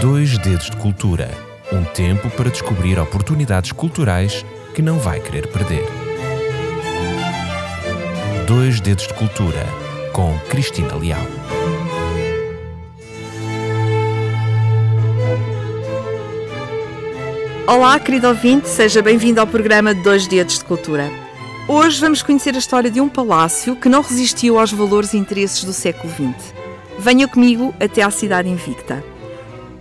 Dois Dedos de Cultura um tempo para descobrir oportunidades culturais que não vai querer perder. Dois Dedos de Cultura com Cristina Leal. Olá, querido ouvinte, seja bem-vindo ao programa Dois Dedos de Cultura. Hoje vamos conhecer a história de um palácio que não resistiu aos valores e interesses do século XX. Venha comigo até à cidade invicta.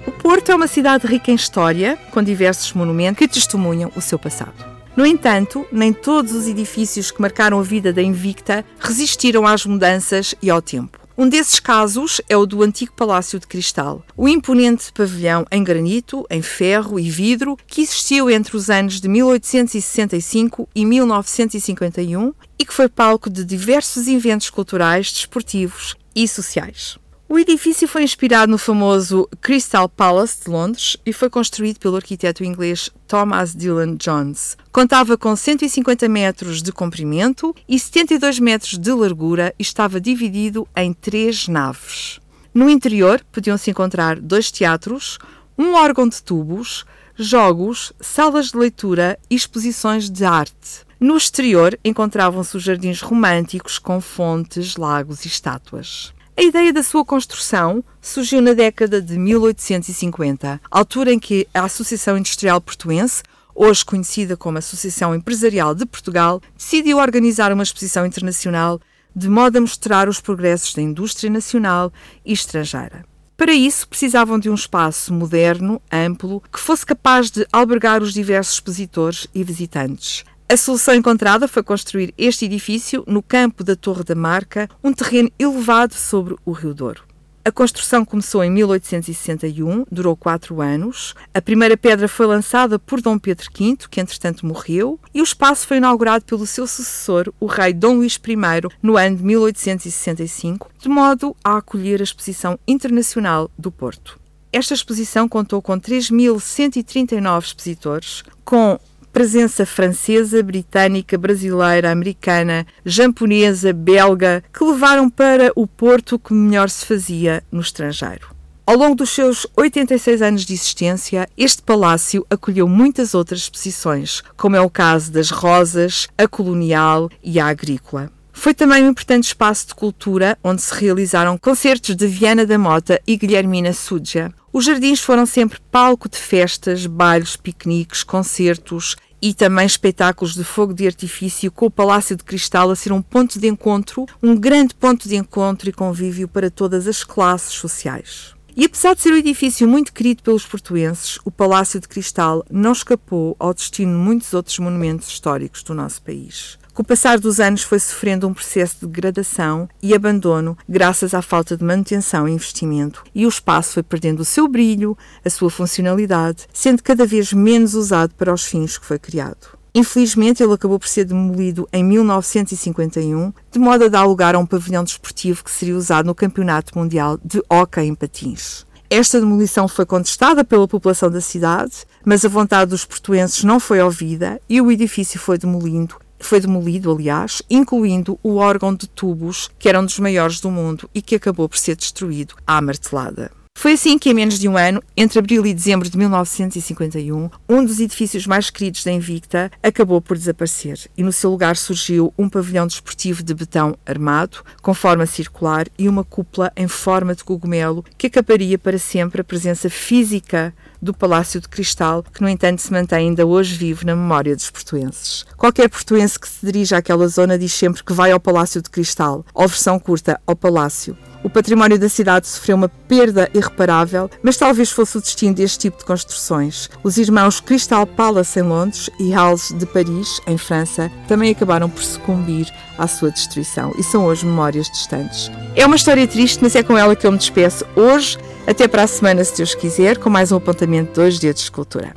O Porto é uma cidade rica em história, com diversos monumentos que testemunham o seu passado. No entanto, nem todos os edifícios que marcaram a vida da Invicta resistiram às mudanças e ao tempo. Um desses casos é o do antigo Palácio de Cristal, o imponente pavilhão em granito, em ferro e vidro que existiu entre os anos de 1865 e 1951 e que foi palco de diversos eventos culturais, desportivos e sociais. O edifício foi inspirado no famoso Crystal Palace de Londres e foi construído pelo arquiteto inglês Thomas Dillon Jones. Contava com 150 metros de comprimento e 72 metros de largura e estava dividido em três naves. No interior podiam-se encontrar dois teatros, um órgão de tubos, jogos, salas de leitura e exposições de arte. No exterior encontravam-se os jardins românticos com fontes, lagos e estátuas. A ideia da sua construção surgiu na década de 1850, altura em que a Associação Industrial Portuense, hoje conhecida como Associação Empresarial de Portugal, decidiu organizar uma exposição internacional de modo a mostrar os progressos da indústria nacional e estrangeira. Para isso, precisavam de um espaço moderno, amplo, que fosse capaz de albergar os diversos expositores e visitantes. A solução encontrada foi construir este edifício no campo da Torre da Marca, um terreno elevado sobre o Rio Douro. A construção começou em 1861, durou quatro anos. A primeira pedra foi lançada por Dom Pedro V, que entretanto morreu, e o espaço foi inaugurado pelo seu sucessor, o rei Dom Luís I, no ano de 1865, de modo a acolher a Exposição Internacional do Porto. Esta exposição contou com 3.139 expositores, com presença francesa, britânica, brasileira, americana, japonesa, belga, que levaram para o Porto que melhor se fazia no estrangeiro. Ao longo dos seus 86 anos de existência, este palácio acolheu muitas outras exposições, como é o caso das Rosas, a Colonial e a Agrícola. Foi também um importante espaço de cultura onde se realizaram concertos de Viana da Mota e Guilhermina Súdia. Os jardins foram sempre palco de festas, bailes, piqueniques, concertos e também espetáculos de fogo de artifício, com o Palácio de Cristal a ser um ponto de encontro, um grande ponto de encontro e convívio para todas as classes sociais. E apesar de ser um edifício muito querido pelos portuenses, o Palácio de Cristal não escapou ao destino de muitos outros monumentos históricos do nosso país. Com o passar dos anos foi sofrendo um processo de degradação e abandono graças à falta de manutenção e investimento, e o espaço foi perdendo o seu brilho, a sua funcionalidade, sendo cada vez menos usado para os fins que foi criado. Infelizmente, ele acabou por ser demolido em 1951, de modo a dar lugar a um pavilhão desportivo que seria usado no Campeonato Mundial de Hóquei em Patins. Esta demolição foi contestada pela população da cidade, mas a vontade dos portuenses não foi ouvida e o edifício foi demolido foi demolido, aliás, incluindo o órgão de tubos, que era um dos maiores do mundo e que acabou por ser destruído à martelada. Foi assim que, em menos de um ano, entre abril e dezembro de 1951, um dos edifícios mais queridos da Invicta acabou por desaparecer e no seu lugar surgiu um pavilhão desportivo de betão armado, com forma circular e uma cúpula em forma de cogumelo que acabaria para sempre a presença física do Palácio de Cristal, que no entanto se mantém ainda hoje vivo na memória dos portuenses. Qualquer portuense que se dirija àquela zona diz sempre que vai ao Palácio de Cristal, ou versão curta, ao Palácio. O património da cidade sofreu uma perda irreparável, mas talvez fosse o destino deste tipo de construções. Os irmãos Crystal Palace em Londres e Halles de Paris, em França, também acabaram por sucumbir à sua destruição e são hoje memórias distantes. É uma história triste, mas é com ela que eu me despeço hoje. Até para a semana, se Deus quiser, com mais um apontamento de dois dedos de cultura.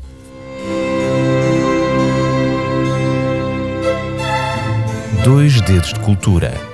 Dois dedos de cultura.